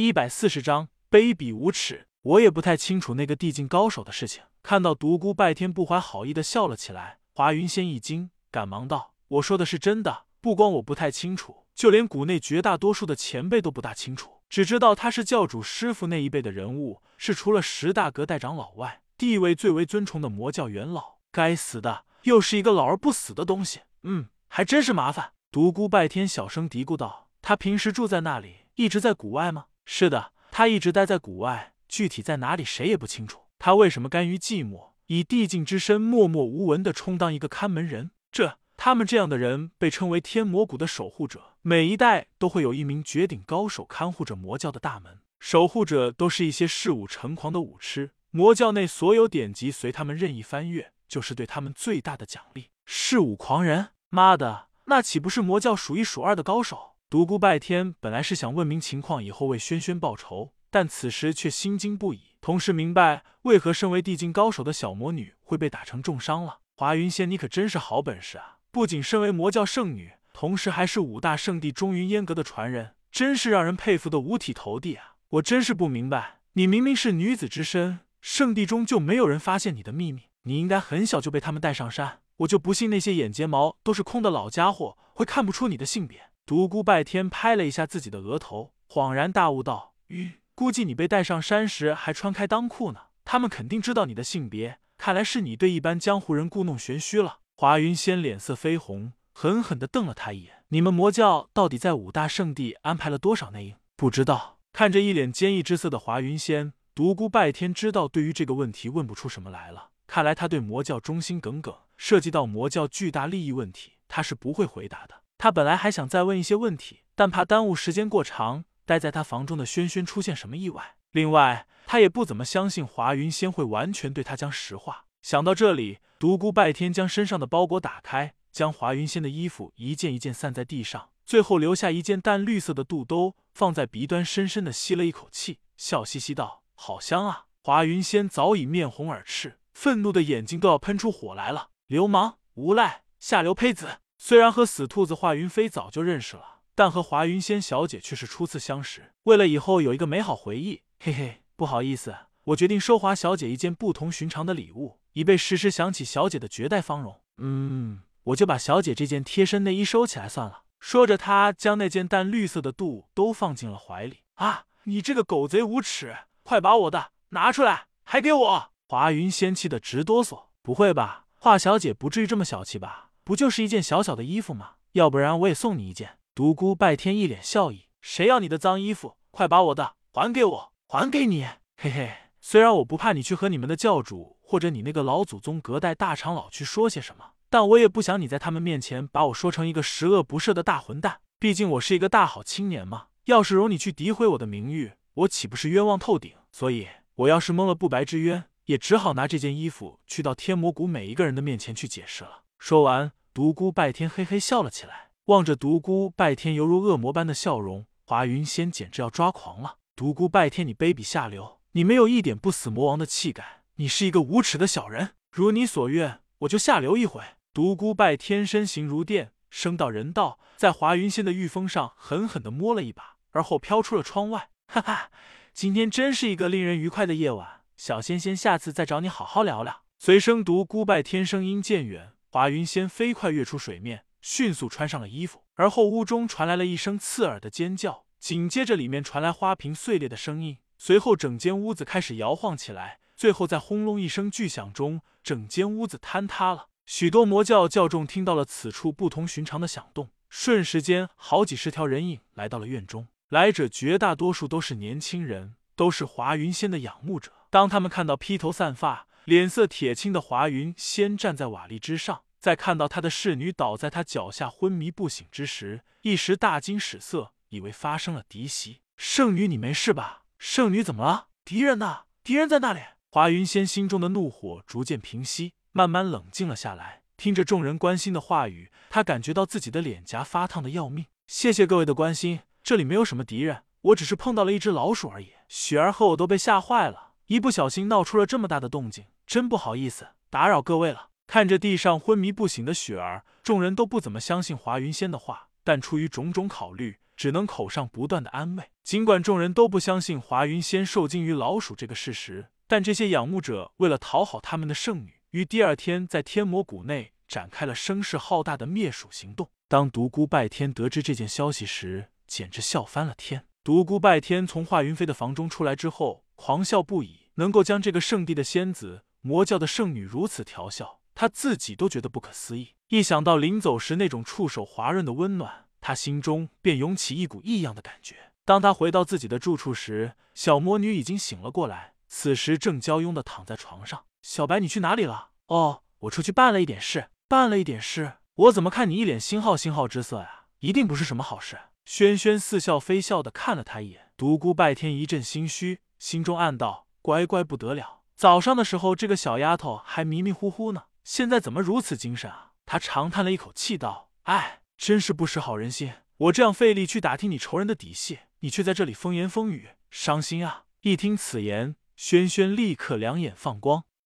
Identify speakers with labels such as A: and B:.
A: 一百四十章卑鄙无耻。我也不太清楚那个地境高手的事情。看到独孤拜天不怀好意的笑了起来，华云仙一惊，赶忙道：“我说的是真的，不光我不太清楚，就连谷内绝大多数的前辈都不大清楚，只知道他是教主师傅那一辈的人物，是除了十大阁代长老外地位最为尊崇的魔教元老。该死的，又是一个老而不死的东西。嗯，还真是麻烦。”独孤拜天小声嘀咕道。他平时住在那里，一直在谷外吗？是的，他一直待在谷外，具体在哪里谁也不清楚。他为什么甘于寂寞，以地境之身默默无闻的充当一个看门人？这他们这样的人被称为天魔谷的守护者，每一代都会有一名绝顶高手看护着魔教的大门。守护者都是一些嗜武成狂的武痴，魔教内所有典籍随他们任意翻阅，就是对他们最大的奖励。嗜武狂人，妈的，那岂不是魔教数一数二的高手？独孤拜天本来是想问明情况，以后为轩轩报仇，但此时却心惊不已，同时明白为何身为地境高手的小魔女会被打成重伤了。华云仙，你可真是好本事啊！不仅身为魔教圣女，同时还是五大圣地中云烟阁的传人，真是让人佩服的五体投地啊！我真是不明白，你明明是女子之身，圣地中就没有人发现你的秘密？你应该很小就被他们带上山，我就不信那些眼睫毛都是空的老家伙会看不出你的性别。独孤拜天拍了一下自己的额头，恍然大悟道：“吁，估计你被带上山时还穿开裆裤呢。他们肯定知道你的性别，看来是你对一般江湖人故弄玄虚了。”华云仙脸色绯红，狠狠地瞪了他一眼：“你们魔教到底在五大圣地安排了多少内应？不知道。”看着一脸坚毅之色的华云仙，独孤拜天知道对于这个问题问不出什么来了。看来他对魔教忠心耿耿，涉及到魔教巨大利益问题，他是不会回答的。他本来还想再问一些问题，但怕耽误时间过长，待在他房中的轩轩出现什么意外。另外，他也不怎么相信华云仙会完全对他讲实话。想到这里，独孤拜天将身上的包裹打开，将华云仙的衣服一件一件散在地上，最后留下一件淡绿色的肚兜，放在鼻端，深深的吸了一口气，笑嘻嘻道：“好香啊！”华云仙早已面红耳赤，愤怒的眼睛都要喷出火来了。流氓、无赖、下流胚子！虽然和死兔子华云飞早就认识了，但和华云仙小姐却是初次相识。为了以后有一个美好回忆，嘿嘿，不好意思，我决定收华小姐一件不同寻常的礼物，以备时时想起小姐的绝代芳容。嗯，我就把小姐这件贴身内衣收起来算了。说着，他将那件淡绿色的肚都放进了怀里。啊，你这个狗贼无耻，快把我的拿出来，还给我！华云仙气得直哆嗦。不会吧，华小姐不至于这么小气吧？不就是一件小小的衣服吗？要不然我也送你一件。独孤拜天一脸笑意，谁要你的脏衣服？快把我的还给我，还给你！嘿嘿，虽然我不怕你去和你们的教主或者你那个老祖宗隔代大长老去说些什么，但我也不想你在他们面前把我说成一个十恶不赦的大混蛋。毕竟我是一个大好青年嘛。要是容你去诋毁我的名誉，我岂不是冤枉透顶？所以，我要是蒙了不白之冤，也只好拿这件衣服去到天魔谷每一个人的面前去解释了。说完。独孤拜天嘿嘿笑了起来，望着独孤拜天犹如恶魔般的笑容，华云仙简直要抓狂了。独孤拜天，你卑鄙下流，你没有一点不死魔王的气概，你是一个无耻的小人。如你所愿，我就下流一回。独孤拜天身形如电，升到人道，在华云仙的玉峰上狠狠地摸了一把，而后飘出了窗外。哈哈，今天真是一个令人愉快的夜晚，小仙仙下次再找你好好聊聊。随声独孤拜天声音渐远。华云仙飞快跃出水面，迅速穿上了衣服，而后屋中传来了一声刺耳的尖叫，紧接着里面传来花瓶碎裂的声音，随后整间屋子开始摇晃起来，最后在轰隆一声巨响中，整间屋子坍塌了。许多魔教教众听到了此处不同寻常的响动，瞬时间好几十条人影来到了院中，来者绝大多数都是年轻人，都是华云仙的仰慕者。当他们看到披头散发。脸色铁青的华云先站在瓦砾之上，在看到他的侍女倒在他脚下昏迷不醒之时，一时大惊失色，以为发生了敌袭。圣女，你没事吧？圣女怎么了？敌人呢？敌人在那里？华云仙心中的怒火逐渐平息，慢慢冷静了下来。听着众人关心的话语，他感觉到自己的脸颊发烫的要命。谢谢各位的关心，这里没有什么敌人，我只是碰到了一只老鼠而已。雪儿和我都被吓坏了，一不小心闹出了这么大的动静。真不好意思，打扰各位了。看着地上昏迷不醒的雪儿，众人都不怎么相信华云仙的话，但出于种种考虑，只能口上不断的安慰。尽管众人都不相信华云仙受惊于老鼠这个事实，但这些仰慕者为了讨好他们的圣女，于第二天在天魔谷内展开了声势浩大的灭鼠行动。当独孤拜天得知这件消息时，简直笑翻了天。独孤拜天从华云飞的房中出来之后，狂笑不已。能够将这个圣地的仙子、魔教的圣女如此调笑，他自己都觉得不可思议。一想到临走时那种触手滑润的温暖，他心中便涌起一股异样的感觉。当他回到自己的住处时，小魔女已经醒了过来，此时正娇慵的躺在床上。小白，你去哪里了？哦，我出去办了一点事。办了一点事？我怎么看你一脸星号星号之色呀？一定不是什么好事。轩轩似笑非笑的看了他一眼，独孤拜天一阵心虚，心中暗道：乖乖不得了。早上的时候这个小丫头还迷迷糊糊呢，现在怎么如此精神啊？他长叹了一口气道：哎，真是不识好人心。我这样费力去打听你仇人的底细，你却在这里风言风语，伤心啊！一听此言，轩轩立刻两眼放光。